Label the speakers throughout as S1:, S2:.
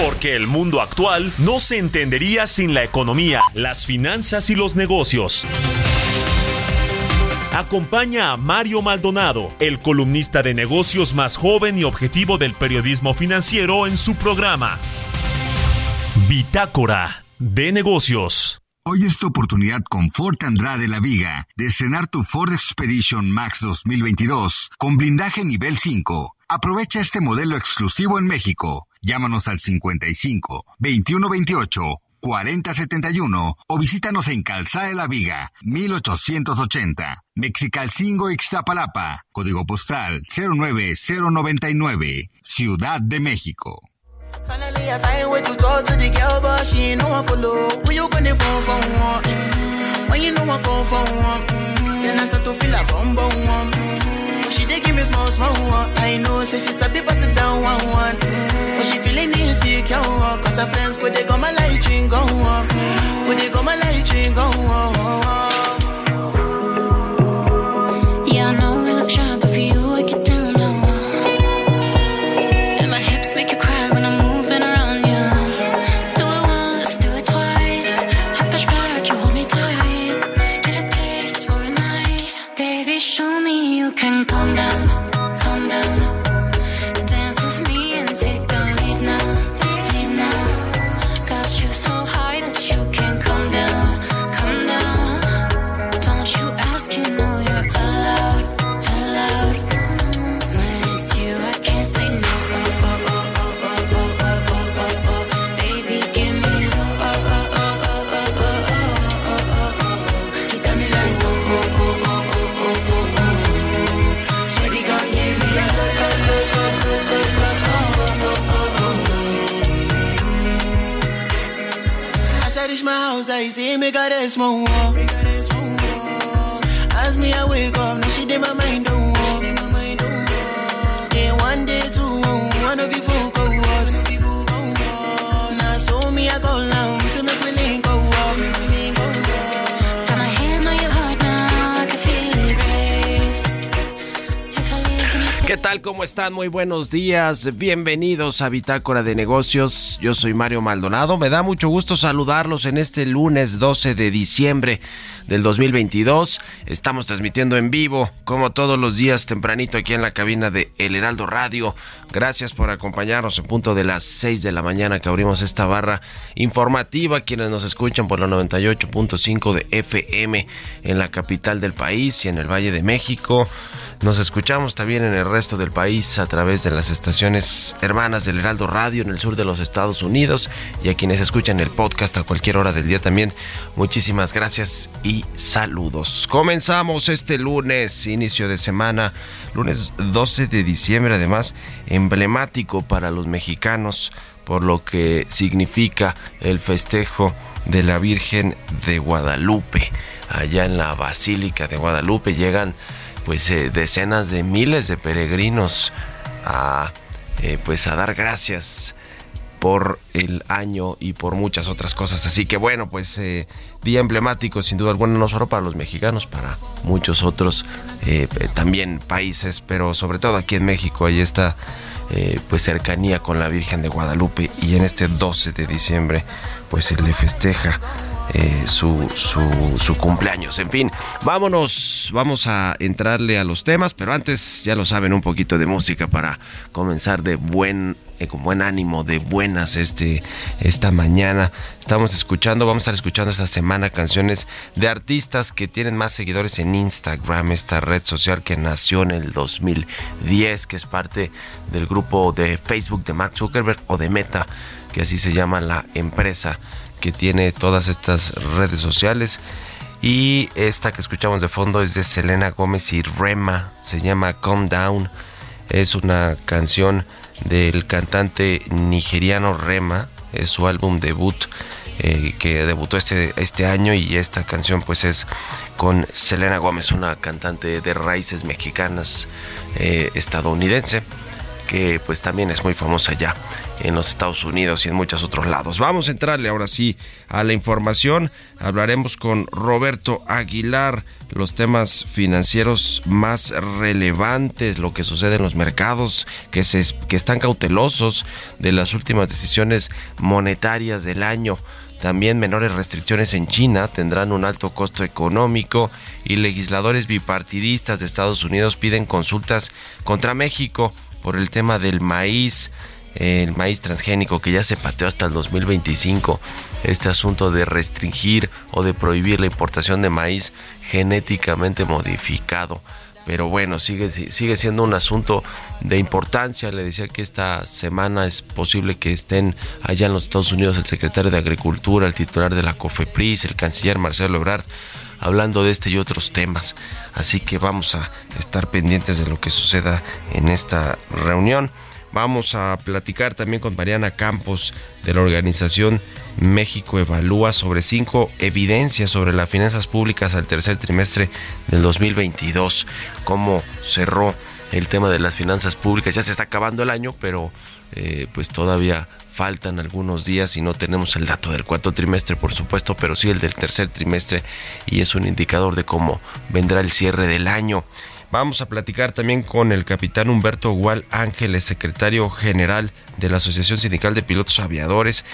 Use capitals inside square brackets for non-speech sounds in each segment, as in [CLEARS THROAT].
S1: Porque el mundo actual no se entendería sin la economía, las finanzas y los negocios. Acompaña a Mario Maldonado, el columnista de negocios más joven y objetivo del periodismo financiero en su programa. Bitácora de negocios.
S2: Hoy es tu oportunidad con Ford Andrade La Viga de estrenar tu Ford Expedition Max 2022 con blindaje nivel 5. Aprovecha este modelo exclusivo en México. Llámanos al 55 2128 4071 o visítanos en Calzada de la Viga, 1880, Mexicalcingo Ixtapalapa, código postal 09099, Ciudad de México.
S3: Muy buenos días. Bienvenidos a Bitácora de Negocios. Yo soy Mario Maldonado. Me da mucho gusto saludarlos en este lunes 12 de diciembre del 2022. Estamos transmitiendo en vivo, como todos los días, tempranito aquí en la cabina de El Heraldo Radio. Gracias por acompañarnos en punto de las 6 de la mañana que abrimos esta barra informativa. Quienes nos escuchan por la 98.5 de FM en la capital del país y en el Valle de México. Nos escuchamos también en el resto del país a través de las estaciones hermanas del Heraldo Radio en el sur de los Estados Unidos y a quienes escuchan el podcast a cualquier hora del día también. Muchísimas gracias y saludos. Comenzamos este lunes, inicio de semana, lunes 12 de diciembre, además emblemático para los mexicanos por lo que significa el festejo de la Virgen de Guadalupe. Allá en la Basílica de Guadalupe llegan pues eh, decenas de miles de peregrinos a eh, pues a dar gracias por el año y por muchas otras cosas. Así que bueno, pues eh, día emblemático sin duda alguna, no solo para los mexicanos, para muchos otros eh, también países, pero sobre todo aquí en México hay esta eh, pues cercanía con la Virgen de Guadalupe y en este 12 de diciembre pues se le festeja eh, su, su, cumpleaños. En fin, vámonos, vamos a entrarle a los temas, pero antes ya lo saben, un poquito de música para comenzar de buen, eh, con buen ánimo, de buenas este, esta mañana. Estamos escuchando, vamos a estar escuchando esta semana canciones de artistas que tienen más seguidores en Instagram, esta red social que nació en el 2010, que es parte del grupo de Facebook de Mark Zuckerberg o de Meta, que así se llama la empresa que tiene todas estas redes sociales Y esta que escuchamos de fondo es de Selena Gómez y Rema, se llama Calm Down. Es una canción del cantante nigeriano Rema, es su álbum debut eh, que debutó este, este año y esta canción pues es con Selena Gómez, una cantante de raíces mexicanas eh, estadounidense que pues también es muy famosa ya en los Estados Unidos y en muchos otros lados. Vamos a entrarle ahora sí a la información. Hablaremos con Roberto Aguilar los temas financieros más relevantes, lo que sucede en los mercados, que, se, que están cautelosos de las últimas decisiones monetarias del año. También menores restricciones en China tendrán un alto costo económico y legisladores bipartidistas de Estados Unidos piden consultas contra México por el tema del maíz, el maíz transgénico que ya se pateó hasta el 2025. Este asunto de restringir o de prohibir la importación de maíz genéticamente modificado. Pero bueno, sigue, sigue siendo un asunto de importancia. Le decía que esta semana es posible que estén allá en los Estados Unidos el secretario de Agricultura, el titular de la COFEPRIS, el canciller Marcelo Ebrard hablando de este y otros temas. Así que vamos a estar pendientes de lo que suceda en esta reunión. Vamos a platicar también con Mariana Campos de la organización México Evalúa sobre cinco evidencias sobre las finanzas públicas al tercer trimestre del 2022. Cómo cerró el tema de las finanzas públicas. Ya se está acabando el año, pero eh, pues todavía faltan algunos días y no tenemos el dato del cuarto trimestre, por supuesto, pero sí el del tercer trimestre y es un indicador de cómo vendrá el cierre del año. Vamos a platicar también con el capitán Humberto Gual Ángeles, secretario general de la Asociación Sindical de Pilotos Aviadores.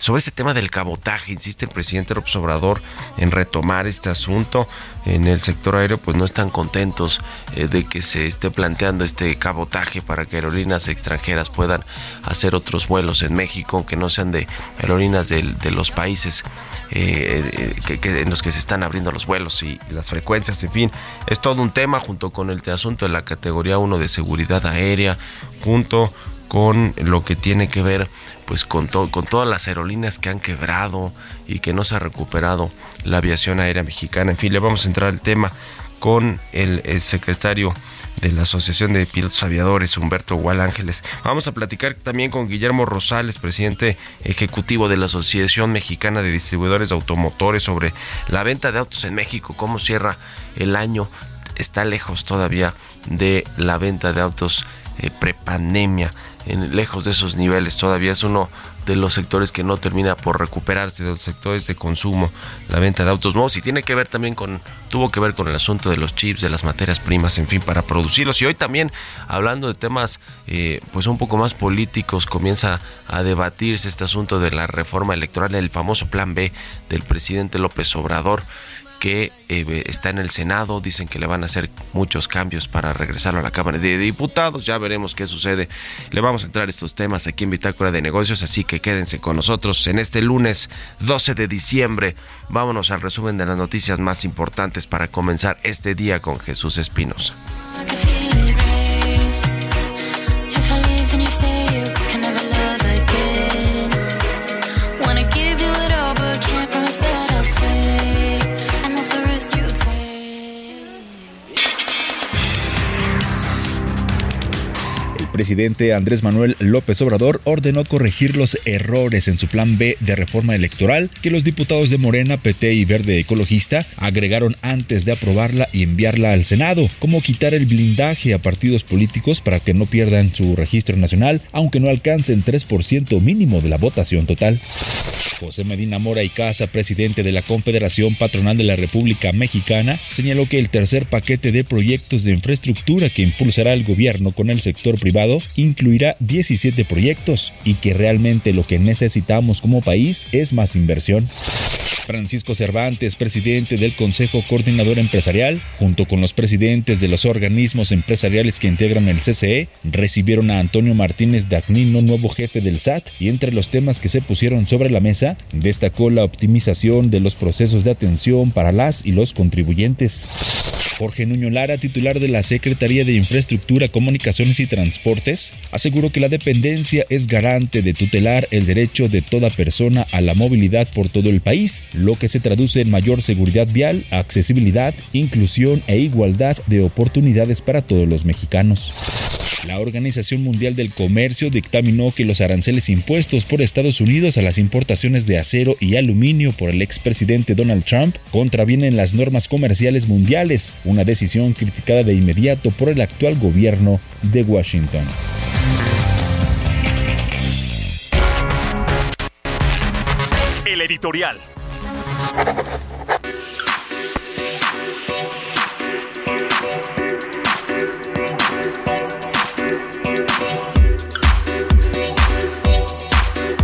S3: Sobre este tema del cabotaje, insiste el presidente López Obrador en retomar este asunto. En el sector aéreo pues no están contentos eh, de que se esté planteando este cabotaje para que aerolíneas extranjeras puedan hacer otros vuelos en México, que no sean de aerolíneas de, los países eh, que, en los que se están abriendo los vuelos y, las frecuencias, en fin. Es todo un tema junto con el asunto de la categoría 1 de seguridad aérea, junto con lo que tiene que ver pues con, con todas las aerolíneas que han quebrado y que no se ha recuperado la aviación aérea mexicana. En fin, le vamos a entrar al tema con el, secretario de la Asociación de Pilotos Aviadores, Humberto Gual Ángeles. Vamos a platicar también con Guillermo Rosales, presidente ejecutivo de la Asociación Mexicana de Distribuidores de Automotores, sobre la venta de autos en México, cómo cierra el año. Está lejos todavía de la venta de autos eh, prepandemia en, lejos de esos niveles. Todavía es uno de los sectores que no termina por recuperarse, de los sectores de consumo, la venta de autos nuevos y tiene que ver también con, tuvo que ver con el asunto de los chips, de las materias primas, en fin, para producirlos. Y hoy también, hablando de temas eh, pues un poco más políticos, comienza a debatirse este asunto de la reforma electoral, el famoso plan B del presidente López Obrador que eh, está en el Senado. Dicen que le van a hacer muchos cambios para regresarlo a la Cámara de Diputados. Ya veremos qué sucede. Le vamos a entrar estos temas aquí en Bitácora de Negocios, así que quédense con nosotros en este lunes 12 de diciembre. Vámonos al resumen de las noticias más importantes para comenzar este día con Jesús Espinosa.
S4: Presidente Andrés Manuel López Obrador ordenó corregir los errores en su plan B de reforma electoral que los diputados de Morena, PT y Verde Ecologista agregaron antes de aprobarla y enviarla al Senado, como quitar el blindaje a partidos políticos para que no pierdan su registro nacional, aunque no alcancen 3% mínimo de la votación total. José Medina Mora y Casa, presidente de la Confederación Patronal de la República Mexicana, señaló que el tercer paquete de proyectos de infraestructura que impulsará el gobierno con el sector privado incluirá 17 proyectos y que realmente lo que necesitamos como país es más inversión. Francisco Cervantes, presidente del Consejo Coordinador Empresarial, junto con los presidentes de los organismos empresariales que integran el CCE, recibieron a Antonio Martínez Dagnino, nuevo jefe del SAT, y entre los temas que se pusieron sobre la mesa, destacó la optimización de los procesos de atención para las y los contribuyentes. Jorge Nuño Lara, titular de la Secretaría de Infraestructura, Comunicaciones y Transporte, Transportes, aseguró que la dependencia es garante de tutelar el derecho de toda persona a la movilidad por todo el país, lo que se traduce en mayor seguridad vial, accesibilidad, inclusión e igualdad de oportunidades para todos los mexicanos. La Organización Mundial del Comercio dictaminó que los aranceles impuestos por Estados Unidos a las importaciones de acero y aluminio por el expresidente Donald Trump contravienen las normas comerciales mundiales, una decisión criticada de inmediato por el actual gobierno de Washington.
S1: El editorial.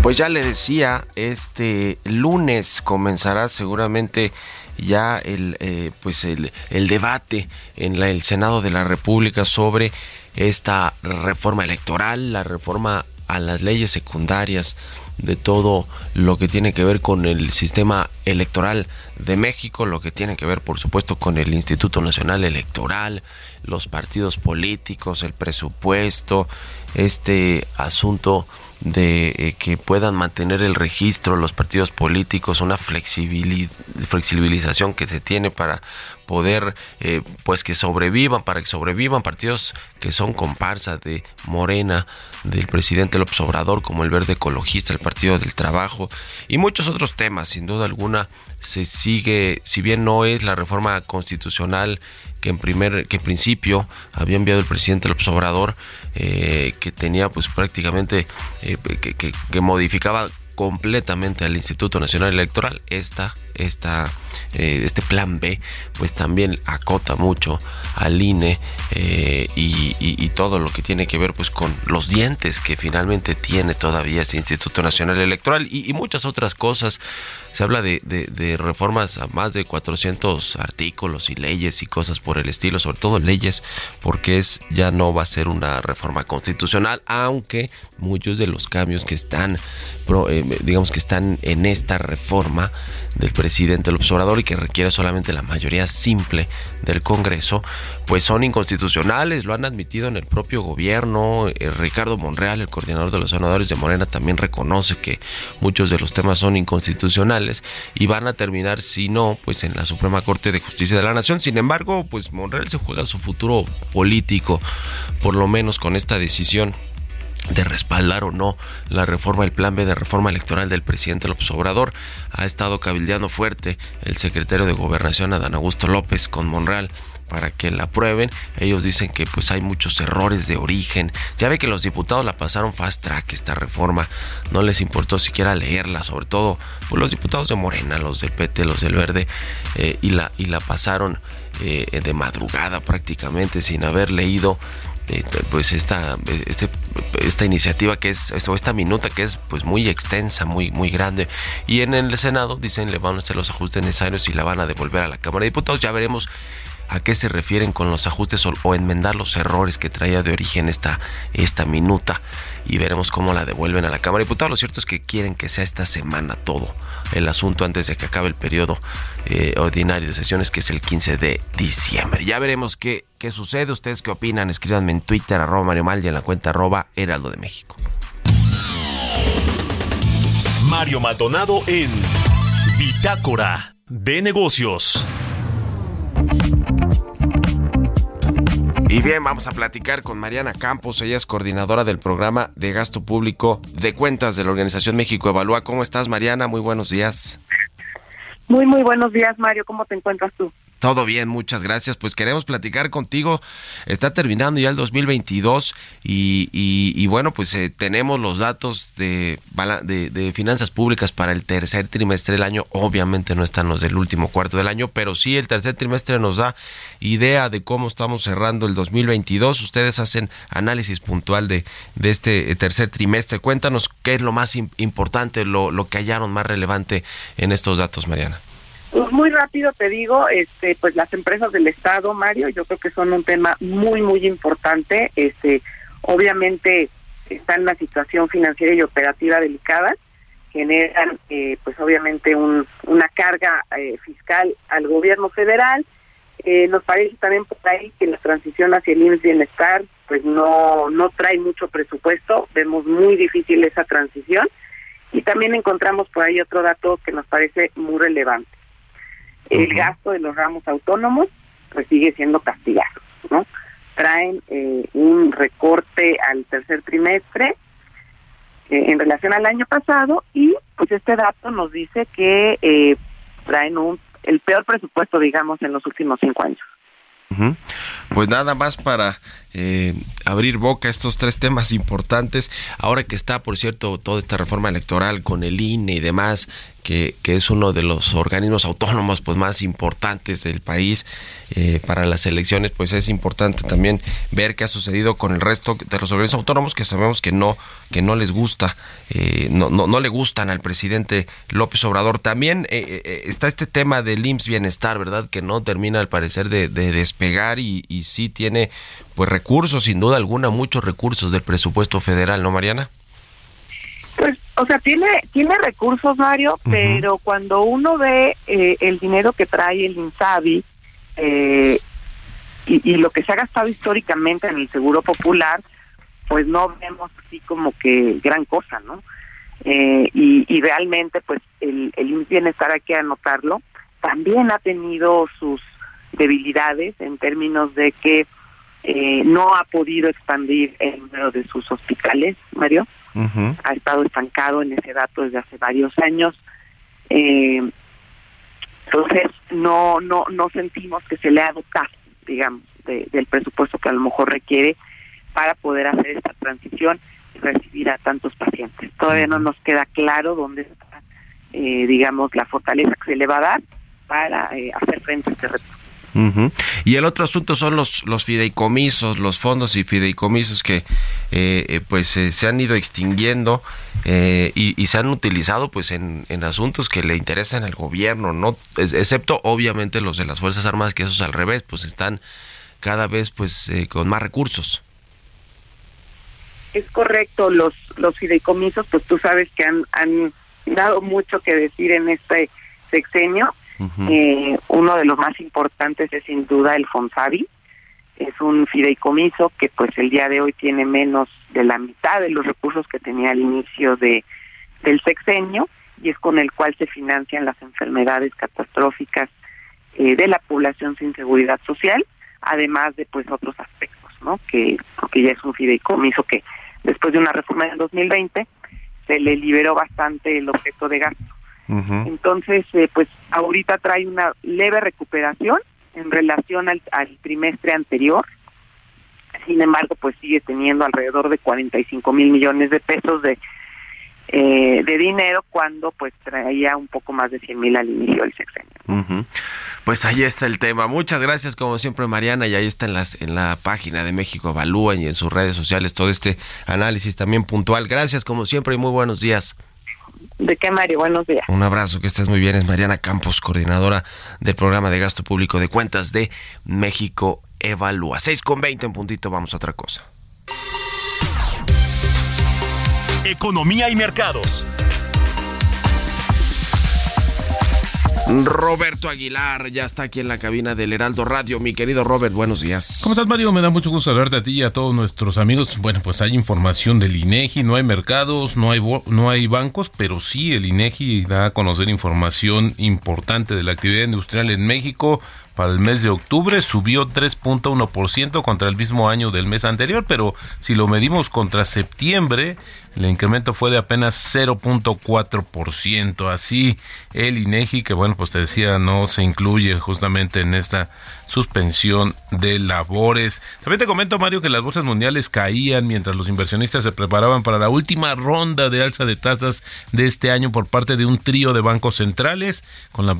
S3: Pues ya le decía, este lunes comenzará seguramente ya el eh, pues el, debate en el Senado de la República sobre esta reforma electoral, la reforma a las leyes secundarias de todo lo que tiene que ver con el sistema electoral de México, lo que tiene que ver por supuesto con el Instituto Nacional Electoral, los partidos políticos, el presupuesto, este asunto de eh, que puedan mantener el registro los partidos políticos, una flexibilización que se tiene para poder eh, pues que sobrevivan, para que sobrevivan partidos que son comparsa de Morena, del presidente López Obrador, como el Verde Ecologista, el Partido del Trabajo y muchos otros temas, sin duda alguna se sigue, si bien no es la reforma constitucional que en primer, que en principio había enviado el presidente López Obrador, eh, que tenía pues prácticamente eh, que, que, que modificaba completamente al Instituto Nacional Electoral. Esta, esta, eh, este plan B, pues también acota mucho al INE eh, y, todo lo que tiene que ver pues con los dientes que finalmente tiene todavía ese Instituto Nacional Electoral y, muchas otras cosas. Se habla de, de, reformas a más de 400 artículos y leyes y cosas por el estilo, sobre todo leyes, porque es ya no va a ser una reforma constitucional, aunque muchos de los cambios que están eh, digamos que están en esta reforma del presidente López Obrador y que requiere solamente la mayoría simple del Congreso, pues son inconstitucionales, lo han admitido en el propio gobierno. Eh, Ricardo Monreal, el coordinador de los senadores de Morena, también reconoce que muchos de los temas son inconstitucionales y van a terminar, si no, pues en la Suprema Corte de Justicia de la Nación. Sin embargo, pues Monreal se juega su futuro político, por lo menos con esta decisión de respaldar o no la reforma, el plan B de reforma electoral del presidente López Obrador. Ha estado cabildeando fuerte el secretario de Gobernación Adán Augusto López con Monreal para que la aprueben. Ellos dicen que pues hay muchos errores de origen. Ya ve que los diputados la pasaron fast track esta reforma. No les importó siquiera leerla, sobre todo pues, los diputados de Morena, los del PT, los del Verde, eh, y, la, y la pasaron eh, de madrugada prácticamente sin haber leído pues esta este, esta iniciativa que es o esta minuta que es pues muy extensa muy muy grande. Y en el senado dicen le van a hacer los ajustes necesarios y la van a devolver a la cámara de diputados. Ya veremos a qué se refieren con los ajustes o, enmendar los errores que traía de origen esta, esta minuta y veremos cómo la devuelven a la Cámara de Diputados. Lo cierto es que quieren que sea esta semana todo el asunto antes de que acabe el periodo eh, ordinario de sesiones que es el 15 de diciembre. Ya veremos qué, qué sucede. ¿Ustedes qué opinan? Escríbanme en Twitter arroba Mario Mal y en la cuenta arroba Heraldo de México.
S1: Mario Maldonado en Bitácora de Negocios.
S3: Y bien, vamos a platicar con Mariana Campos, ella es coordinadora del programa de gasto público de cuentas de la Organización México Evalúa. ¿Cómo estás, Mariana? Muy buenos días.
S5: Muy, muy buenos días, Mario. ¿Cómo te encuentras tú?
S3: Todo bien, muchas gracias. Pues queremos platicar contigo. Está terminando ya el 2022 y, y, y bueno, pues eh, tenemos los datos de, de, de, finanzas públicas para el tercer trimestre del año. Obviamente no están los del último cuarto del año, pero sí el tercer trimestre nos da idea de cómo estamos cerrando el 2022. Ustedes hacen análisis puntual de, de este tercer trimestre. Cuéntanos qué es lo más importante, lo, lo que hallaron más relevante en estos datos, Mariana.
S5: Pues muy rápido te digo, este, pues las empresas del Estado, Mario, yo creo que son un tema muy, muy importante. Este, obviamente está en una situación financiera y operativa delicada, generan, eh, pues obviamente un, una carga eh, fiscal al gobierno federal. Eh, nos parece también por ahí que la transición hacia el IMSS Bienestar pues no, no trae mucho presupuesto, vemos muy difícil esa transición y también encontramos por ahí otro dato que nos parece muy relevante. El gasto de los ramos autónomos pues sigue siendo castigado, ¿no? Traen eh, un recorte al tercer trimestre eh, en relación al año pasado y pues este dato nos dice que eh, traen un el peor presupuesto, digamos, en los últimos cinco años.
S3: Pues nada más para eh, abrir boca estos tres temas importantes. Ahora que está, por cierto, toda esta reforma electoral con el INE y demás, que, es uno de los organismos autónomos pues más importantes del país eh, para las elecciones, pues es importante también ver qué ha sucedido con el resto de los organismos autónomos que sabemos que no que no les gusta, eh, no, no, no le gustan al presidente López Obrador. También está este tema del IMSS Bienestar, ¿verdad? Que no termina al parecer de, de despegar y, y sí tiene pues recursos, sin duda alguna, muchos recursos del presupuesto federal, ¿no, Mariana?
S5: Pues, o sea, tiene tiene recursos, Mario, pero cuando uno ve eh, el dinero que trae el INSABI eh, y, y lo que se ha gastado históricamente en el Seguro Popular, pues no vemos así como que gran cosa, ¿no? Eh, y, y realmente, pues el, el Bienestar hay que anotarlo, también ha tenido sus debilidades en términos de que eh, no ha podido expandir el número de sus hospitales, Mario. Ha estado estancado en ese dato desde hace varios años. Eh, entonces, no, no, no sentimos que se le ha dotado, digamos, de- del presupuesto que a lo mejor requiere para poder hacer esta transición y recibir a tantos pacientes. Todavía no nos queda claro dónde está, eh, digamos, la fortaleza que se le va a dar para eh, hacer frente a este reto.
S3: Ujú. Y el otro asunto son los, los fideicomisos, los fondos y fideicomisos que eh, eh, pues eh, se han ido extinguiendo eh, y, y se han utilizado pues en, en asuntos que le interesan al gobierno, no excepto obviamente los de las Fuerzas Armadas que esos al revés, pues están cada vez pues eh, con más recursos.
S5: Es correcto, los los fideicomisos, pues tú sabes que han, han dado mucho que decir en este sexenio. Eh, uno de los más importantes es sin duda el Fonsavi. Es un fideicomiso que pues el día de hoy tiene menos de la mitad de los recursos que tenía al inicio de del sexenio y es con el cual se financian las enfermedades catastróficas eh, de la población sin seguridad social, además de pues otros aspectos, ¿no? Que porque ya es un fideicomiso que después de una reforma del 2020 se le liberó bastante el objeto de gasto. Entonces, eh, pues ahorita trae una leve recuperación en relación al, al trimestre anterior. Sin embargo, pues sigue teniendo alrededor de 45 mil millones de pesos de eh, de dinero cuando pues traía un poco más de 100 mil al inicio del sexenio.
S3: Pues ahí está el tema. Muchas gracias como siempre Mariana y ahí está en las en la página de México Evalúa y en sus redes sociales todo este análisis también puntual. Gracias como siempre y muy buenos días.
S5: ¿De qué, Mario? Buenos días.
S3: Un abrazo, que estés muy bien. Es Mariana Campos, coordinadora del programa de gasto público de cuentas de México Evalúa. 6 con 20 en puntito, vamos a otra cosa.
S1: Economía y mercados.
S3: Roberto Aguilar ya está aquí en la cabina del Heraldo Radio. Mi querido Robert, buenos días.
S6: ¿Cómo estás, Mario? Me da mucho gusto saludarte a ti y a todos nuestros amigos. Bueno, pues hay información del INEGI, no hay mercados, no hay no hay bancos, pero sí el INEGI da a conocer información importante de la actividad industrial en México. Para el mes de octubre subió 3.1% contra el mismo año del mes anterior, pero si lo medimos contra septiembre, el incremento fue de apenas 0.4%. Así el INEGI, que bueno, pues te decía, no se incluye justamente en esta suspensión de labores. También te comento, Mario, que las bolsas mundiales caían mientras los inversionistas se preparaban para la última ronda de alza de tasas de este año por parte de un trío de bancos centrales, con la,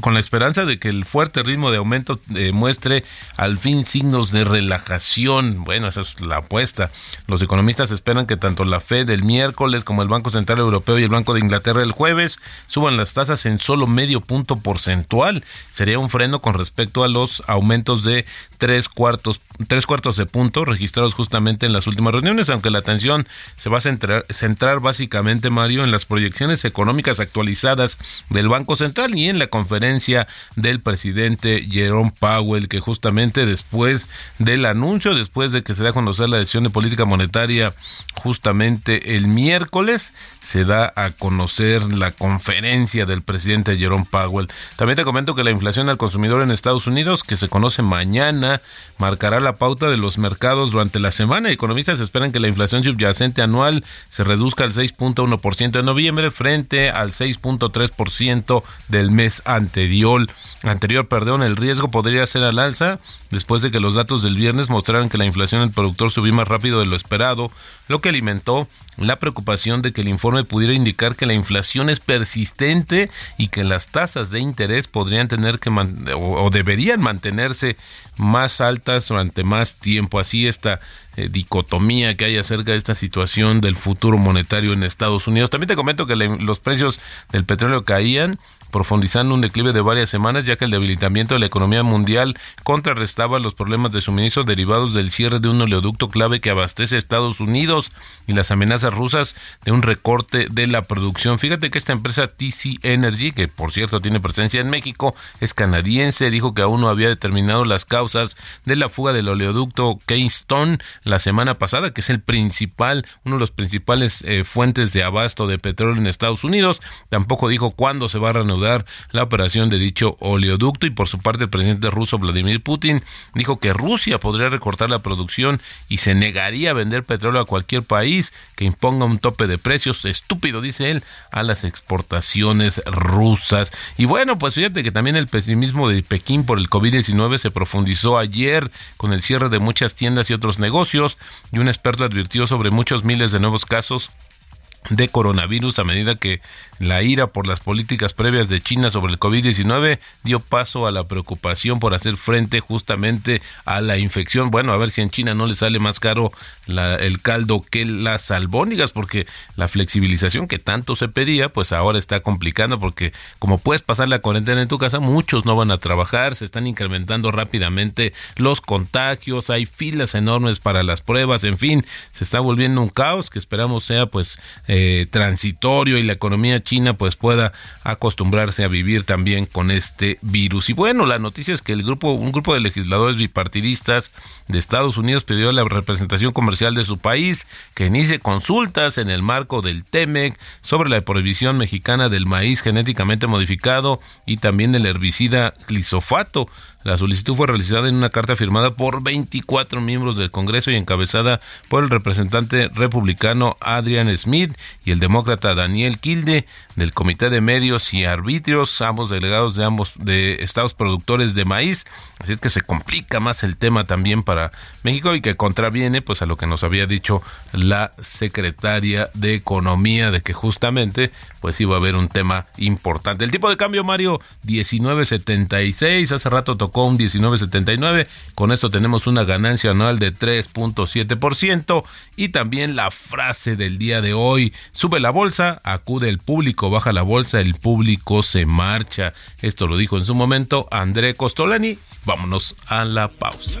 S6: con la esperanza de que el fuerte ritmo de aumento eh, muestre al fin signos de relajación. Bueno, esa es la apuesta. Los economistas esperan que tanto la Fed el miércoles como el Banco Central Europeo y el Banco de Inglaterra el jueves suban las tasas en solo medio punto porcentual. Sería un freno con respecto a los aumentos de tres cuartos, tres cuartos de punto registrados justamente en las últimas reuniones, aunque la atención se va a centrar, centrar básicamente, Mario, en las proyecciones económicas actualizadas del Banco Central y en la conferencia del presidente Jerome Powell, que justamente después del anuncio, después de que se da a conocer la decisión de política monetaria justamente el miércoles, se da a conocer la conferencia del presidente Jerome Powell. También te comento que la inflación al consumidor en Estados Unidos, que se conoce mañana, marcará la pauta de los mercados durante la semana. Economistas esperan que la inflación subyacente anual se reduzca al 6.1% en noviembre frente al 6.3% del mes anterior. Anterior, perdón, el riesgo podría ser al alza después de que los datos del viernes mostraran que la inflación del productor subió más rápido de lo esperado, lo que alimentó la preocupación de que el informe pudiera indicar que la inflación es persistente y que las tasas de interés podrían tener que o, deberían mantenerse más altas durante más tiempo. Así esta eh, dicotomía que hay acerca de esta situación del futuro monetario en Estados Unidos. También te comento que los precios del petróleo caían profundizando un declive de varias semanas, ya que el debilitamiento de la economía mundial contrarrestaba los problemas de suministro derivados del cierre de un oleoducto clave que abastece a Estados Unidos y las amenazas rusas de un recorte de la producción. Fíjate que esta empresa TC Energy, que por cierto tiene presencia en México, es canadiense, dijo que aún no había determinado las causas de la fuga del oleoducto Keystone la semana pasada, que es el principal, uno de los principales eh, fuentes de abasto de petróleo en Estados Unidos. Tampoco dijo cuándo se va a la operación de dicho oleoducto. Y por su parte el presidente ruso Vladimir Putin dijo que Rusia podría recortar la producción y se negaría a vender petróleo a cualquier país que imponga un tope de precios. Estúpido, dice él, a las exportaciones rusas. Y bueno, pues fíjate que también el pesimismo de Pekín por el COVID-19 se profundizó ayer con el cierre de muchas tiendas y otros negocios. Y un experto advirtió sobre muchos miles de nuevos casos de coronavirus a medida que la ira por las políticas previas de China sobre el COVID-19 dio paso a la preocupación por hacer frente justamente a la infección. Bueno, a ver si en China no le sale más caro el caldo que las albónigas, porque la flexibilización que tanto se pedía, pues ahora está complicando, porque como puedes pasar la cuarentena en tu casa, muchos no van a trabajar, se están incrementando rápidamente los contagios, hay filas enormes para las pruebas, en fin, se está volviendo un caos que esperamos sea pues eh, transitorio y la economía china pues pueda acostumbrarse a vivir también con este virus. Y bueno, la noticia es que el grupo, un grupo de legisladores bipartidistas de Estados Unidos pidió a la representación comercial de su país que inicie consultas en el marco del TEMEC sobre la prohibición mexicana del maíz genéticamente modificado y también del herbicida glisofato la solicitud fue realizada en una carta firmada por 24 miembros del Congreso y encabezada por el representante republicano Adrian Smith y el demócrata Daniel Kilde del Comité de Medios y Arbitrios, ambos delegados de ambos de estados productores de maíz. Así es que se complica más el tema también para México y que contraviene pues a lo que nos había dicho la secretaria de Economía de que justamente pues iba a haber un tema importante. El tipo de cambio Mario 19.76, hace rato tocó un 19.79, con esto tenemos una ganancia anual de 3.7% y también la frase del día de hoy, sube la bolsa, acude el público, baja la bolsa, el público se marcha. Esto lo dijo en su momento André Costolani. Vámonos a la pausa.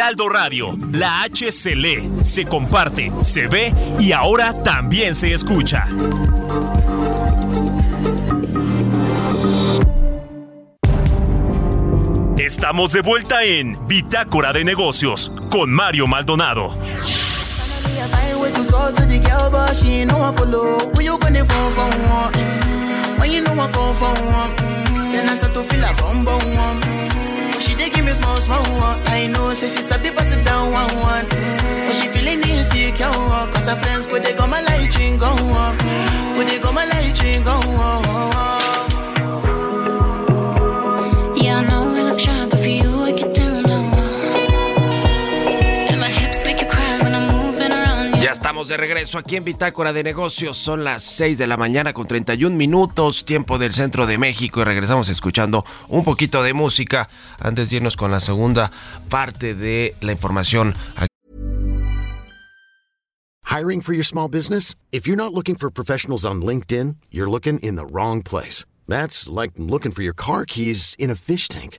S1: Heraldo Radio, la H se lee, se comparte, se ve y ahora también se escucha. Estamos de vuelta en Bitácora de Negocios con Mario Maldonado. She dey give me small, small one. I know, say she sabi pass it down one, one. But she feeling insecure, cause her friends go they go my light ring go on. Go they go my light ring go on.
S3: De regreso aquí en Bitácora de Negocios. Son las 6 de la mañana con 31 minutos, tiempo del centro de México. Y regresamos escuchando un poquito de música antes de irnos con la segunda parte de la información.
S7: Hiring for your small business? If you're not looking for professionals on LinkedIn, you're looking in the wrong place. That's like looking for your car keys in a fish tank.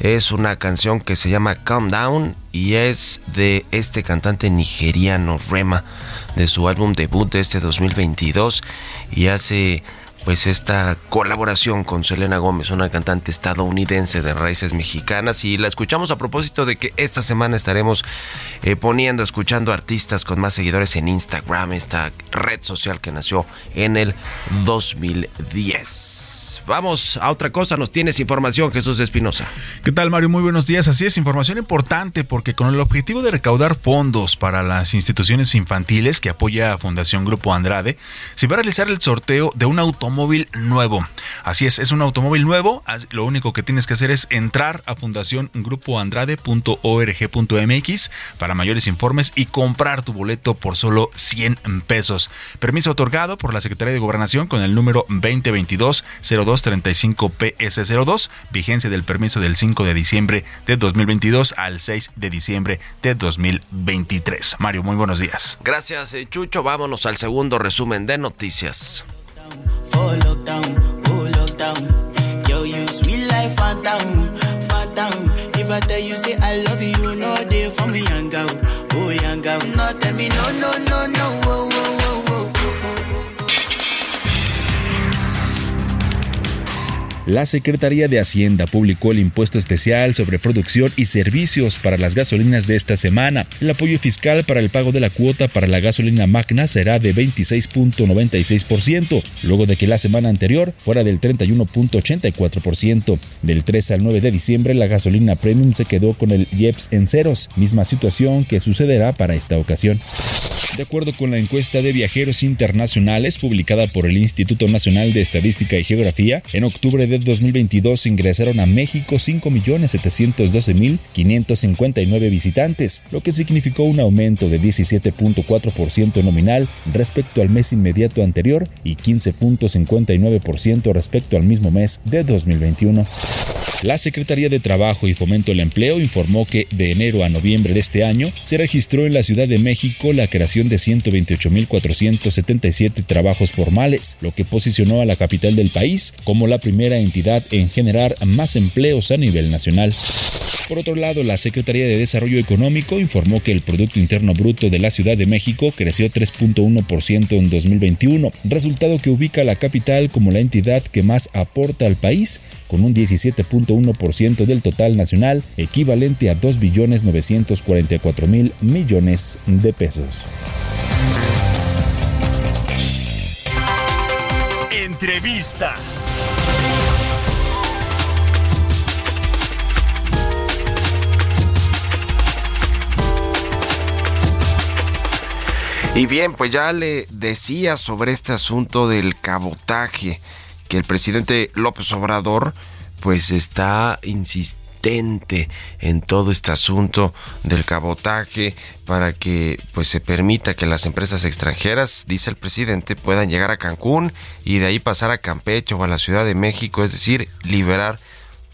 S3: Es una canción que se llama Calm Down y es de este cantante nigeriano Rema de su álbum debut de este 2022 y hace pues esta colaboración con Selena Gómez, una cantante estadounidense de raíces mexicanas y la escuchamos a propósito de que esta semana estaremos eh, poniendo, escuchando artistas con más seguidores en Instagram, esta red social que nació en el 2010. Vamos a otra cosa, nos tienes información Jesús Espinosa.
S4: ¿Qué tal Mario? Muy buenos días. Así es, información importante porque con el objetivo de recaudar fondos para las instituciones infantiles que apoya a Fundación Grupo Andrade, se va a realizar el sorteo de un automóvil nuevo. Así es, es un automóvil nuevo. Lo único que tienes que hacer es entrar a fundaciongrupoandrade.org.mx para mayores informes y comprar tu boleto por solo 100 pesos. Permiso otorgado por la Secretaría de Gobernación con el número 2022 02 35 PS02, vigencia del permiso del 5 de diciembre de 2022 al 6 de diciembre de 2023. Mario, muy buenos días.
S3: Gracias, eh, Chucho. Vámonos al segundo resumen de noticias.
S4: La Secretaría de Hacienda publicó el impuesto especial sobre producción y servicios para las gasolinas de esta semana. El apoyo fiscal para el pago de la cuota para la gasolina magna será de 26.96%, luego de que la semana anterior fuera del 31.84%. Del 3 al 9 de diciembre, la gasolina premium se quedó con el IEPS en ceros, misma situación que sucederá para esta ocasión. De acuerdo con la encuesta de viajeros internacionales publicada por el Instituto Nacional de Estadística y Geografía, en octubre de 2022 ingresaron a México 5.712.559 visitantes, lo que significó un aumento de 17.4% nominal respecto al mes inmediato anterior y 15.59% respecto al mismo mes de 2021. La Secretaría de Trabajo y Fomento del Empleo informó que de enero a noviembre de este año se registró en la Ciudad de México la creación de 128.477 trabajos formales, lo que posicionó a la capital del país como la primera entidad en generar más empleos a nivel nacional. Por otro lado, la Secretaría de Desarrollo Económico informó que el Producto Interno Bruto de la Ciudad de México creció 3.1% en 2021, resultado que ubica a la capital como la entidad que más aporta al país, con un 17.1% del total nacional, equivalente a 2.944.000 mil millones de pesos.
S8: Entrevista.
S3: Y bien, pues ya le decía sobre este asunto del cabotaje que el presidente López Obrador pues está insistente en todo este asunto del cabotaje para que pues se permita que las empresas extranjeras, dice el presidente, puedan llegar a Cancún y de ahí pasar a Campeche o a la Ciudad de México, es decir, liberar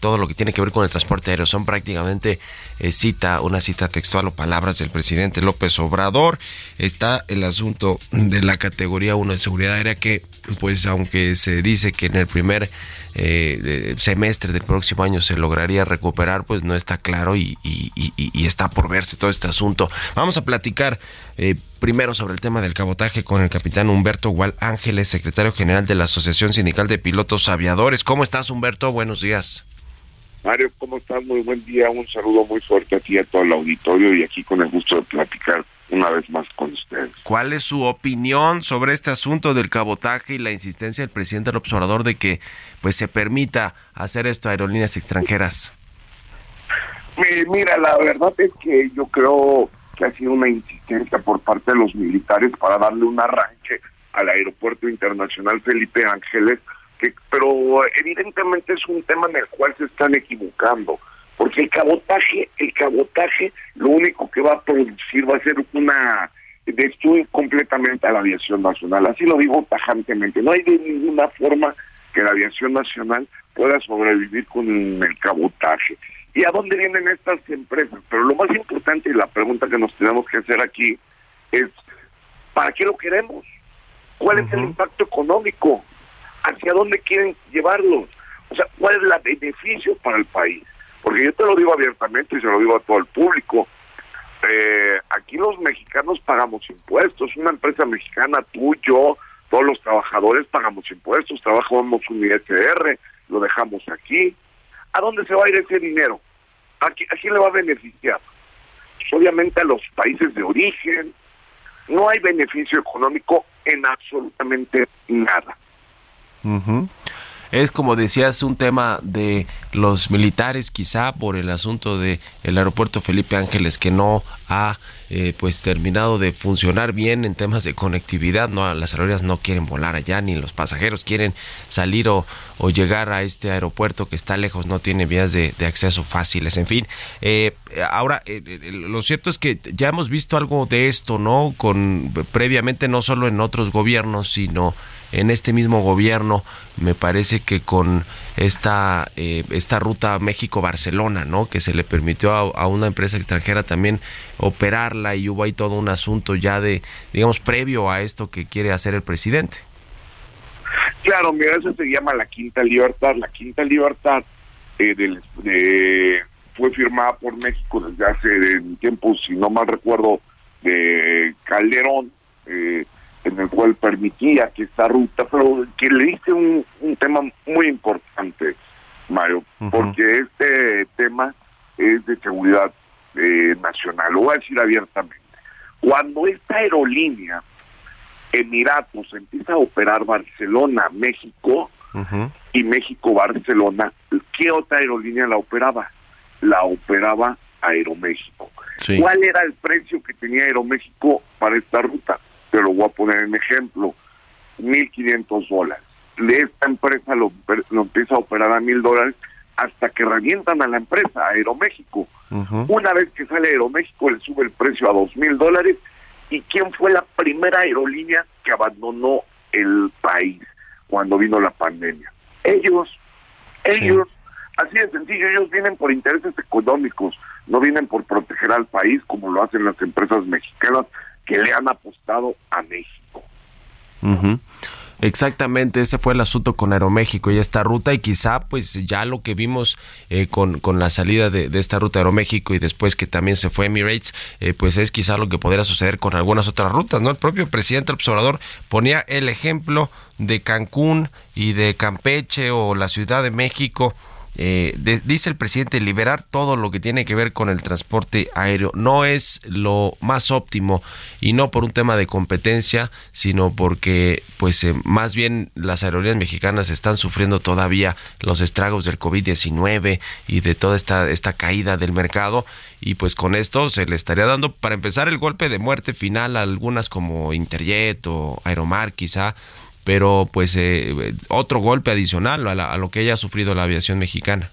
S3: todo lo que tiene que ver con el transporte aéreo. Son prácticamente eh, cita, una cita textual o palabras del presidente López Obrador. Está el asunto de la categoría 1 de seguridad aérea que, pues aunque se dice que en el primer eh, semestre del próximo año se lograría recuperar, pues no está claro y, está por verse todo este asunto. Vamos a platicar eh, primero sobre el tema del cabotaje con el capitán Humberto Gual Ángeles, secretario general de la Asociación Sindical de Pilotos Aviadores. ¿Cómo estás, Humberto? Buenos días.
S9: Mario, ¿cómo estás? Muy buen día. Un saludo muy fuerte a ti y a todo el auditorio y aquí con el gusto de platicar una vez más con ustedes.
S3: ¿Cuál es su opinión sobre este asunto del cabotaje y la insistencia del presidente del observador de que pues se permita hacer esto a aerolíneas extranjeras?
S9: Mira, la verdad es que yo creo que ha sido una insistencia por parte de los militares para darle un arranque al aeropuerto internacional Felipe Ángeles, que, pero evidentemente es un tema en el cual se están equivocando, porque el cabotaje, el cabotaje lo único que va a producir va a ser una destruir completamente a la aviación nacional, así lo digo tajantemente, no hay de ninguna forma que la aviación nacional pueda sobrevivir con el cabotaje. ¿Y a dónde vienen estas empresas? Pero lo más importante y la pregunta que nos tenemos que hacer aquí es, ¿para qué lo queremos? ¿Cuál es el impacto económico? ¿Hacia dónde quieren llevarlos? O sea, ¿cuál es el beneficio para el país? Porque yo te lo digo abiertamente y se lo digo a todo el público. Eh, aquí los mexicanos pagamos impuestos. Una empresa mexicana, tú, yo, todos los trabajadores pagamos impuestos, trabajamos un ISR, lo dejamos aquí. ¿A dónde se va a ir ese dinero? ¿A, quién le va a beneficiar? Pues obviamente a los países de origen. No hay beneficio económico en absolutamente nada.
S3: Es como decías un tema de los militares quizá por el asunto de el aeropuerto Felipe Ángeles que no ha eh, pues terminado de funcionar bien en temas de conectividad. No las aerolíneas no quieren volar allá ni los pasajeros quieren salir o, llegar a este aeropuerto que está lejos no tiene vías de, acceso fáciles. En fin eh, ahora eh, lo cierto es que ya hemos visto algo de esto no con previamente no solo en otros gobiernos sino en este mismo gobierno me parece que con esta esta ruta México Barcelona no que se le permitió a una empresa extranjera también operarla y hubo ahí todo un asunto ya de, digamos, previo a esto que quiere hacer el presidente.
S9: Claro, mira, eso se llama la Quinta Libertad. La Quinta Libertad eh, fue firmada por México desde hace tiempo, si no mal recuerdo, de Calderón, eh, en el cual permitía que esta ruta, pero que le hice un, tema muy importante, Mario, porque este tema es de seguridad eh, nacional. Lo voy a decir abiertamente. Cuando esta aerolínea, Emiratos, empieza a operar Barcelona, México, y México-Barcelona, ¿qué otra aerolínea la operaba? La operaba Aeroméxico. ¿Cuál era el precio que tenía Aeroméxico para esta ruta? Te lo voy a poner en ejemplo. 1.500 dólares. De esta empresa lo, lo empieza a operar a mil dólares hasta que revientan a la empresa, Aeroméxico. Una vez que sale Aeroméxico, le sube el precio a dos mil dólares. ¿Y quién fue la primera aerolínea que abandonó el país cuando vino la pandemia? Ellos, ellos, así de sencillo, ellos vienen por intereses económicos, no vienen por proteger al país como lo hacen las empresas mexicanas que le han apostado a México.
S3: Exactamente, ese fue el asunto con Aeroméxico y esta ruta y quizá pues ya lo que vimos eh, con, con, la salida de, esta ruta Aeroméxico y después que también se fue Emirates, eh, pues es quizá lo que podría suceder con algunas otras rutas, ¿no? El propio presidente observador ponía el ejemplo de Cancún y de Campeche o la Ciudad de México eh, dice el presidente, liberar todo lo que tiene que ver con el transporte aéreo no es lo más óptimo y no por un tema de competencia, sino porque pues eh, más bien las aerolíneas mexicanas están sufriendo todavía los estragos del COVID-19 y de toda esta, esta caída del mercado y pues con esto se le estaría dando para empezar el golpe de muerte final a algunas como Interjet o Aeromar quizá pero pues eh, otro golpe adicional a, lo que haya sufrido la aviación mexicana.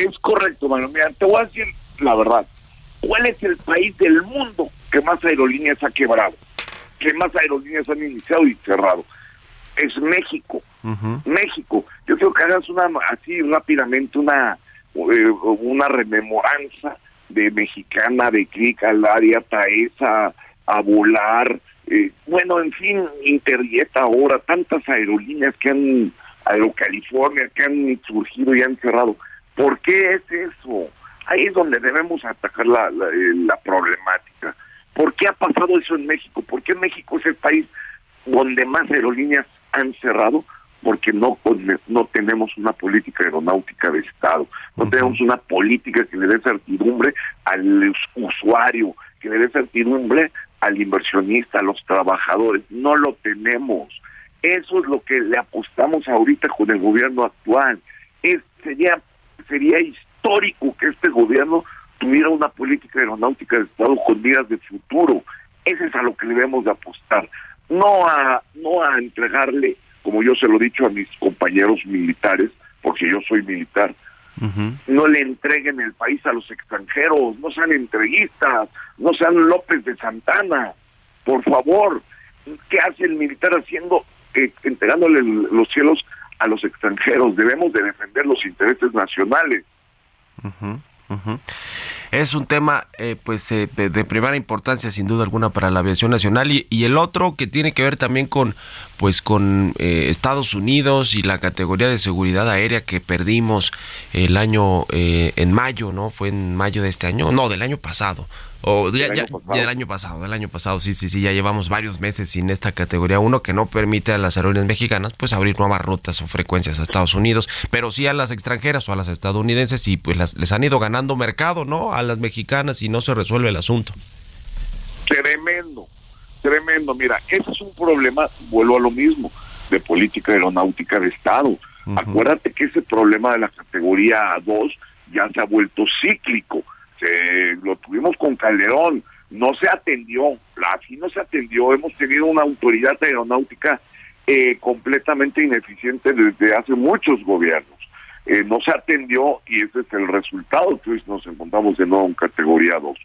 S9: Es correcto, Mano. Mira, te voy a decir la verdad. ¿Cuál es el país del mundo que más aerolíneas ha quebrado? Que más aerolíneas han iniciado y cerrado. Es México. México. Yo quiero que hagas una así rápidamente una eh, una rememoranza de mexicana, de Clic al área, Taesa, a volar, eh, bueno, en fin, Interjet ahora, tantas aerolíneas que han, Aerocalifornia, que han surgido y han cerrado. ¿Por qué es eso? Ahí es donde debemos atacar la, eh, la, problemática. ¿Por qué ha pasado eso en México? ¿Por qué México es el país donde más aerolíneas han cerrado? Porque no, no tenemos una política aeronáutica de Estado, no tenemos una política que le dé certidumbre al usuario, que le dé certidumbre al inversionista, a los trabajadores. No lo tenemos. Eso es lo que le apostamos ahorita con el gobierno actual. Es, sería, sería histórico que este gobierno tuviera una política aeronáutica de Estado con miras de futuro. Ese es a lo que debemos de apostar. No a, no a entregarle, como yo se lo he dicho a mis compañeros militares, porque yo soy militar, no le entreguen el país a los extranjeros, no sean entreguistas, no sean López de Santana, por favor. ¿Qué hace el militar haciendo, eh, entregándole los cielos a los extranjeros? Debemos de defender los intereses nacionales.
S3: Es un tema eh, pues eh, de, primera importancia sin duda alguna para la aviación nacional y, y el otro que tiene que ver también con pues con eh, Estados Unidos y la categoría de seguridad aérea que perdimos el año en mayo, ¿no? Fue en mayo de este año, no, del año pasado. O ya, ya, del año pasado, del año pasado, sí, sí, sí, ya llevamos varios meses sin esta categoría 1 que no permite a las aerolíneas mexicanas pues abrir nuevas rutas o frecuencias a Estados Unidos, pero sí a las extranjeras o a las estadounidenses y pues las, les han ido ganando mercado, ¿no? A las mexicanas y no se resuelve el asunto.
S9: Tremendo, tremendo. Mira, ese es un problema, vuelvo a lo mismo, de política aeronáutica de Estado. Acuérdate que ese problema de la categoría 2 ya se ha vuelto cíclico lo tuvimos con Calderón, no se atendió, así no se atendió, hemos tenido una autoridad aeronáutica eh, completamente ineficiente desde hace muchos gobiernos. Eh, no se atendió y ese es el resultado hoy nos encontramos de nuevo en categoría 2.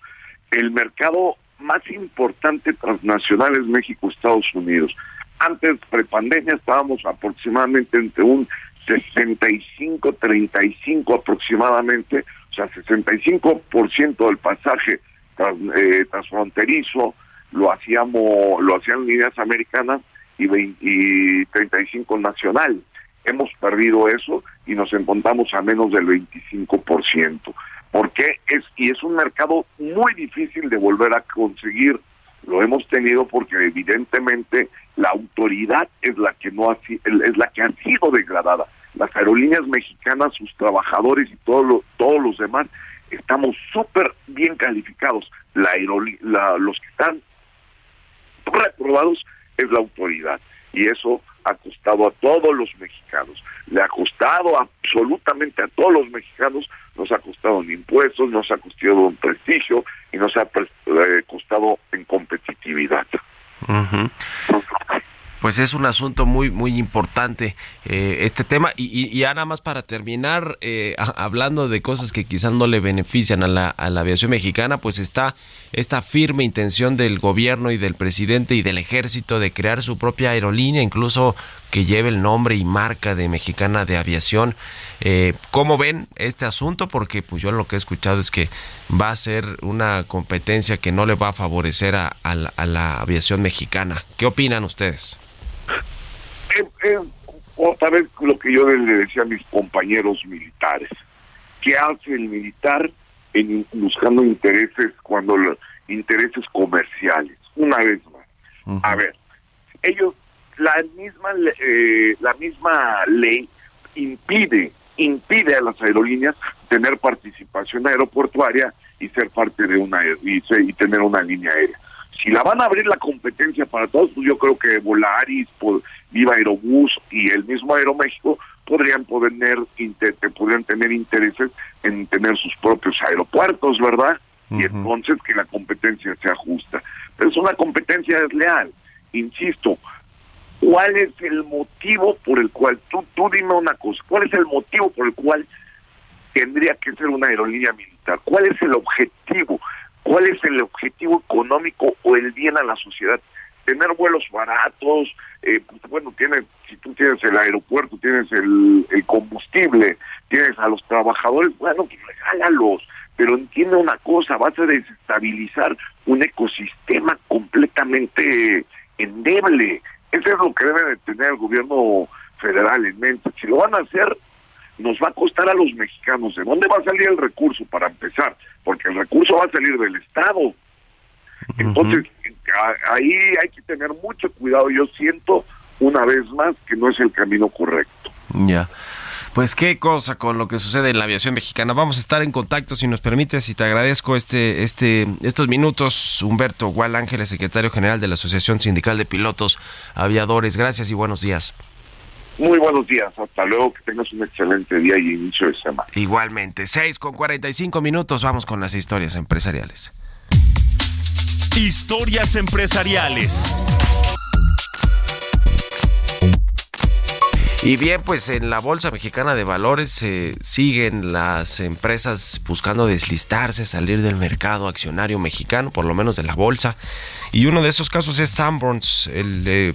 S9: El mercado más importante transnacional es México-Estados Unidos. Antes, prepandemia, estábamos aproximadamente entre un 65-35 aproximadamente sea, 65% del pasaje eh, transfronterizo lo hacíamos, lo hacían líneas americanas y, 35 nacional. Hemos perdido eso y nos encontramos a menos del 25%. Porque es y es un mercado muy difícil de volver a conseguir. Lo hemos tenido porque evidentemente la autoridad es la que no ha, es la que ha sido degradada las aerolíneas mexicanas, sus trabajadores y todo todos los demás, estamos súper bien calificados. La, la los que están reprobados es la autoridad y eso ha costado a todos los mexicanos. Le ha costado absolutamente a todos los mexicanos, nos ha costado en impuestos, nos ha costado en prestigio y nos ha eh, costado en competitividad
S3: pues es un asunto muy muy importante eh, este tema. Y, ya nada más para terminar eh, hablando de cosas que quizás no le benefician a la, a la aviación mexicana pues está esta firme intención del gobierno y del presidente y del ejército de crear su propia aerolínea incluso que lleve el nombre y marca de mexicana de aviación eh, cómo ven este asunto porque pues yo lo que he escuchado es que va a ser una competencia que no le va a favorecer a, a la aviación mexicana qué opinan ustedes
S9: otra vez lo que yo le decía a mis compañeros militares. ¿Qué hace el militar en buscando intereses cuando los intereses comerciales? Una vez más. A ver, ellos la misma eh, la misma ley impide impide a las aerolíneas tener participación aeroportuaria y ser parte de una y, y tener una línea aérea. Si la van a abrir la competencia para todos, pues yo creo que Volaris, Viva Aerobús y el mismo Aeroméxico podrían tener, podrían tener intereses en tener sus propios aeropuertos, ¿verdad? Y entonces que la competencia sea justa. Pero es una competencia desleal. Insisto, ¿cuál es el motivo por el cual, tú, tú dime una cosa, ¿cuál es el motivo por el cual tendría que ser una aerolínea militar? ¿Cuál es el objetivo? ¿Cuál es el objetivo económico o el bien a la sociedad? Tener vuelos baratos, eh, pues, bueno, tienes, si tú tienes el aeropuerto, tienes el, combustible, tienes a los trabajadores, bueno, pues regálalos, pero entiende una cosa, vas a desestabilizar un ecosistema completamente endeble. Eso es lo que debe de tener el gobierno federal en mente. Si lo van a hacer, nos va a costar a los mexicanos. ¿De dónde va a salir el recurso para empezar? Porque el recurso va a salir del Estado. Entonces, ahí hay que tener mucho cuidado. Yo siento una vez más que no es el camino correcto.
S3: Ya. Pues qué cosa con lo que sucede en la aviación mexicana. Vamos a estar en contacto si nos permites y te agradezco este, este, estos minutos. Humberto Gual Ángeles, secretario general de la Asociación Sindical de Pilotos Aviadores. Gracias y buenos días.
S9: Muy buenos días, hasta luego, que tengas un excelente día y inicio de semana.
S3: Igualmente, 6 con 45 minutos, vamos con las historias empresariales.
S8: Historias empresariales.
S3: Y bien, pues en la Bolsa Mexicana de Valores eh, siguen las empresas buscando deslistarse, salir del mercado accionario mexicano, por lo menos de la bolsa. Y uno de esos casos es Sanborns, el,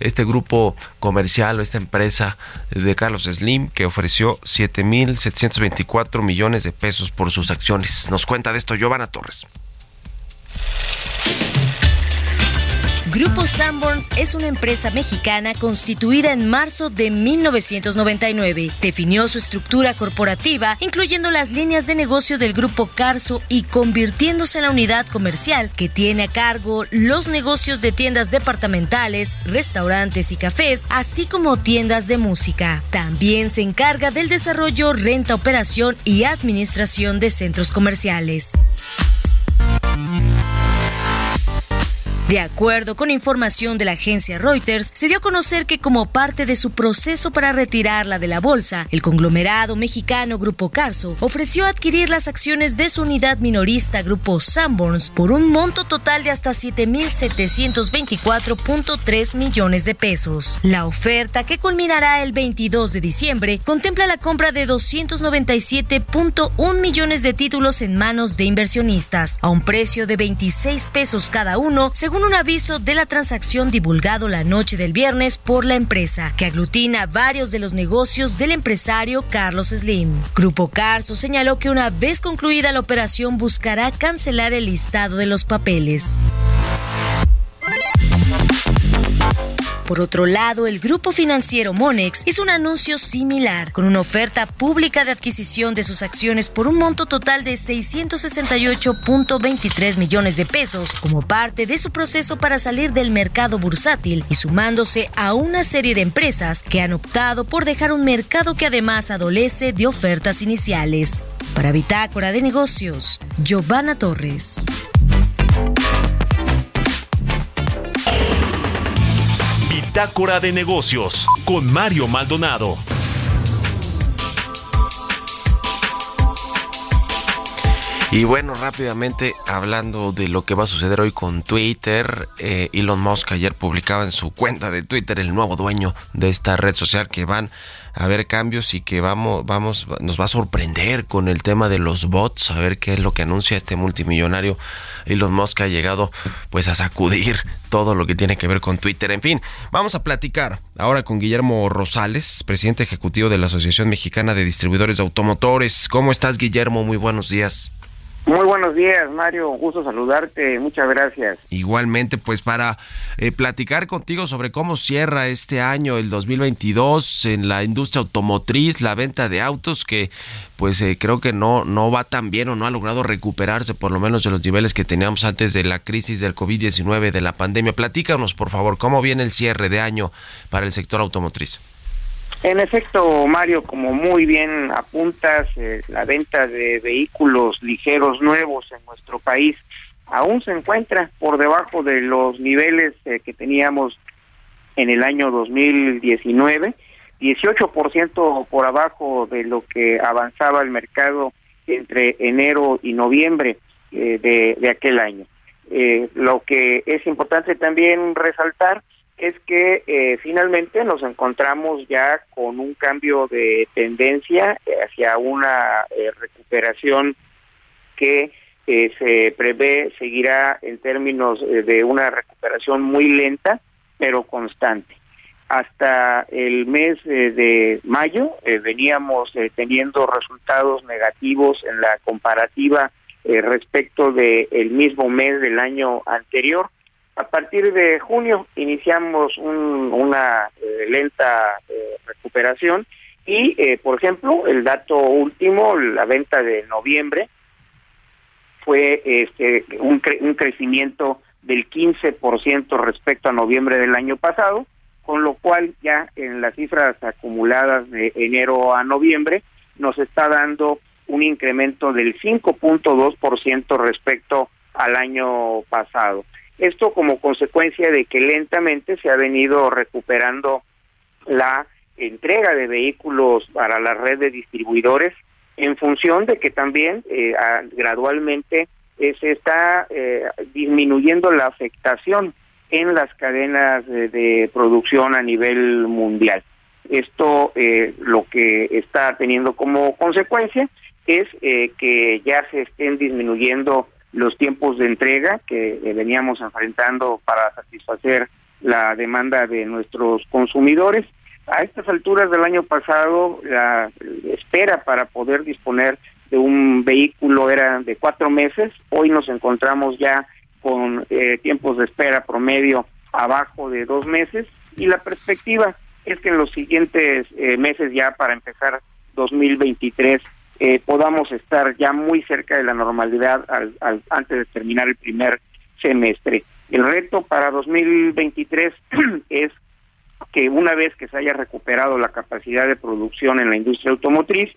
S3: este grupo comercial o esta empresa de Carlos Slim que ofreció 7.724 millones de pesos por sus acciones. Nos cuenta de esto Giovanna Torres.
S10: Grupo Sanborns es una empresa mexicana constituida en marzo de 1999. Definió su estructura corporativa, incluyendo las líneas de negocio del Grupo Carso y convirtiéndose en la unidad comercial que tiene a cargo los negocios de tiendas departamentales, restaurantes y cafés, así como tiendas de música. También se encarga del desarrollo, renta, operación y administración de centros comerciales. De acuerdo con información de la agencia Reuters, se dio a conocer que como parte de su proceso para retirarla de la bolsa, el conglomerado mexicano Grupo Carso ofreció adquirir las acciones de su unidad minorista Grupo Sanborns por un monto total de hasta 7.724.3 millones de pesos. La oferta, que culminará el 22 de diciembre, contempla la compra de 297.1 millones de títulos en manos de inversionistas, a un precio de 26 pesos cada uno, según un aviso de la transacción divulgado la noche del viernes por la empresa, que aglutina varios de los negocios del empresario Carlos Slim. Grupo Carso señaló que una vez concluida la operación buscará cancelar el listado de los papeles. Por otro lado, el grupo financiero Monex hizo un anuncio similar, con una oferta pública de adquisición de sus acciones por un monto total de 668.23 millones de pesos, como parte de su proceso para salir del mercado bursátil y sumándose a una serie de empresas que han optado por dejar un mercado que además adolece de ofertas iniciales. Para Bitácora de Negocios, Giovanna Torres.
S8: Bitácora de Negocios con Mario Maldonado.
S3: Y bueno, rápidamente hablando de lo que va a suceder hoy con Twitter, eh, Elon Musk ayer publicaba en su cuenta de Twitter el nuevo dueño de esta red social que van a haber cambios y que vamos, vamos, nos va a sorprender con el tema de los bots, a ver qué es lo que anuncia este multimillonario Elon Musk ha llegado pues a sacudir todo lo que tiene que ver con Twitter. En fin, vamos a platicar ahora con Guillermo Rosales, presidente ejecutivo de la Asociación Mexicana de Distribuidores de Automotores. ¿Cómo estás, Guillermo? Muy buenos días.
S11: Muy buenos días, Mario. Gusto saludarte. Muchas gracias.
S3: Igualmente, pues para eh, platicar contigo sobre cómo cierra este año, el 2022, en la industria automotriz, la venta de autos, que pues eh, creo que no, no va tan bien o no ha logrado recuperarse por lo menos de los niveles que teníamos antes de la crisis del COVID-19, de la pandemia. Platícanos, por favor, cómo viene el cierre de año para el sector automotriz.
S11: En efecto, Mario, como muy bien apuntas, eh, la venta de vehículos ligeros nuevos en nuestro país aún se encuentra por debajo de los niveles eh, que teníamos en el año 2019, 18% por abajo de lo que avanzaba el mercado entre enero y noviembre eh, de, de, aquel año. lo que es importante también resaltar es que eh, finalmente nos encontramos ya con un cambio de tendencia hacia una eh, recuperación que eh, se prevé seguirá en términos de una recuperación muy lenta pero constante. Hasta el mes de mayo veníamos teniendo resultados negativos en la comparativa respecto del el mismo mes del año anterior a partir de junio iniciamos una eh, lenta eh, recuperación y, eh, por ejemplo, el dato último, la venta de noviembre, fue este, un, crecimiento del 15% respecto a noviembre del año pasado, con lo cual ya en las cifras acumuladas de enero a noviembre nos está dando un incremento del 5.2% respecto al año pasado. Esto como consecuencia de que lentamente se ha venido recuperando la entrega de vehículos para la red de distribuidores en función de que también eh, gradualmente eh, se está eh, disminuyendo la afectación en las cadenas de, producción a nivel mundial. Esto lo que está teniendo como consecuencia es que ya se estén disminuyendo los tiempos de entrega que veníamos enfrentando para satisfacer la demanda de nuestros consumidores a estas alturas del año pasado, la espera para poder disponer de un vehículo era de cuatro meses. Hoy nos encontramos ya con eh, tiempos de espera promedio abajo de dos meses y la perspectiva es que en los siguientes eh, meses ya para empezar 2023 eh, podamos estar ya muy cerca de la normalidad al, antes de terminar el primer semestre. El reto para 2023 [CLEARS THROAT] es que una vez que se haya recuperado la capacidad de producción en la industria automotriz,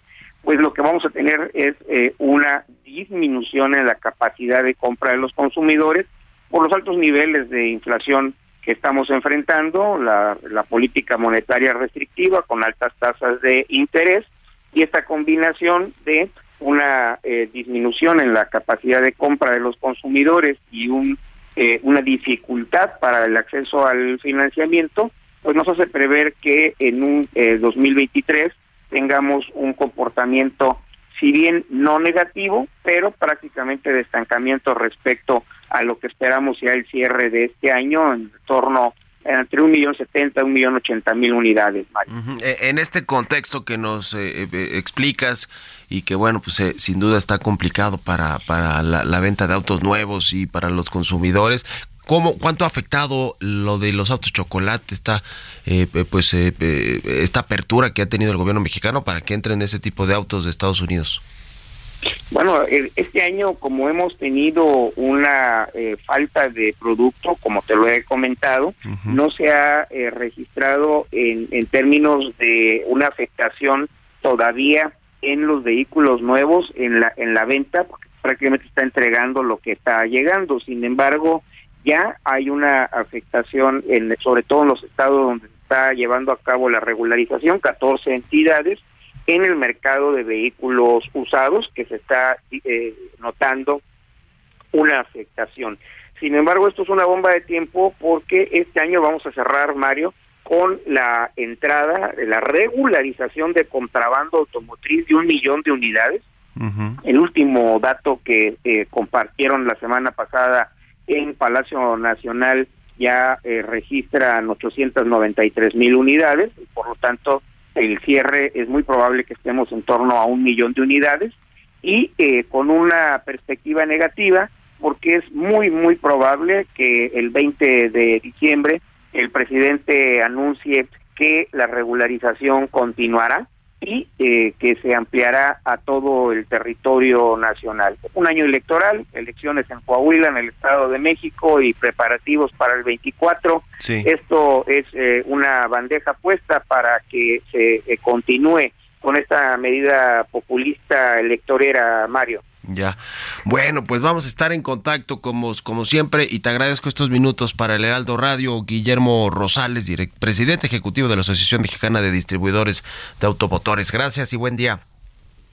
S11: pues lo que vamos a tener es eh, una disminución en la capacidad de compra de los consumidores por los altos niveles de inflación que estamos enfrentando, la, política monetaria restrictiva con altas tasas de interés y esta combinación de una eh, disminución en la capacidad de compra de los consumidores y un, eh, una dificultad para el acceso al financiamiento, pues nos hace prever que en un 2023 eh, tengamos un comportamiento, si bien no negativo, pero prácticamente de estancamiento respecto a lo que esperamos ya el cierre de este año en torno entre un millón setenta un millón ochenta mil unidades.
S3: E, en este contexto que nos eh, eh, explicas y que bueno, pues sin duda está complicado para, para la, venta de autos nuevos y para los consumidores, ¿Cómo, ¿Cuánto ha afectado lo de los autos chocolate, esta, eh, pues, eh, eh, esta apertura que ha tenido el gobierno mexicano para que entren ese tipo de autos de Estados Unidos?
S11: Bueno, este año como hemos tenido una falta de producto, como te lo he comentado, no se ha registrado en, en términos de una afectación todavía en los vehículos nuevos en la en la venta, porque prácticamente está entregando lo que está llegando. Sin embargo, ya hay una afectación, en, sobre todo en los estados donde se está llevando a cabo la regularización, 14 entidades, en el mercado de vehículos usados, que se está eh, notando una afectación. Sin embargo, esto es una bomba de tiempo porque este año vamos a cerrar, Mario, con la entrada, de la regularización de contrabando automotriz de un millón de unidades. El último dato que eh, compartieron la semana pasada en Palacio Nacional ya eh, registran 893 mil unidades, por lo tanto el cierre es muy probable que estemos en torno a un millón de unidades y eh, con una perspectiva negativa porque es muy muy probable que el 20 de diciembre el presidente anuncie que la regularización continuará y eh, que se ampliará a todo el territorio nacional. Un año electoral, elecciones en Coahuila, en el Estado de México y preparativos para el 24. Esto es eh, una bandeja puesta para que se eh, continúe con esta medida populista electorera, Mario.
S3: Ya. Bueno, pues vamos a estar en contacto como, como siempre y te agradezco estos minutos para el Heraldo Radio. Guillermo Rosales, presidente ejecutivo de la Asociación Mexicana de Distribuidores de Automotores. Gracias y buen día.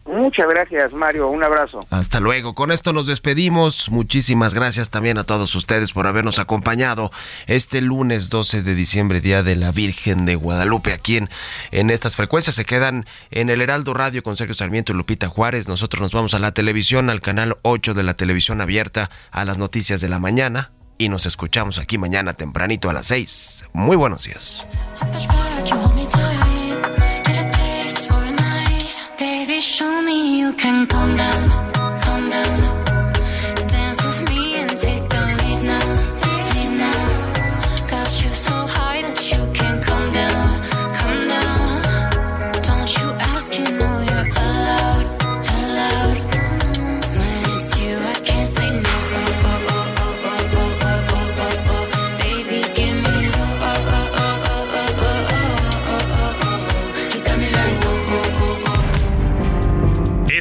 S11: Muchas gracias, Mario. Un abrazo.
S3: Hasta luego. Con esto nos despedimos. Muchísimas gracias también a todos ustedes por habernos acompañado este lunes 12 de diciembre, Día de la Virgen de Guadalupe. Aquí en, en estas frecuencias se quedan en el Heraldo Radio con Sergio Sarmiento y Lupita Juárez. Nosotros nos vamos a la televisión, al canal 8 de la televisión abierta, a las noticias de la mañana. Y nos escuchamos aquí mañana tempranito a las 6. Muy buenos días.
S12: Show me you can calm down.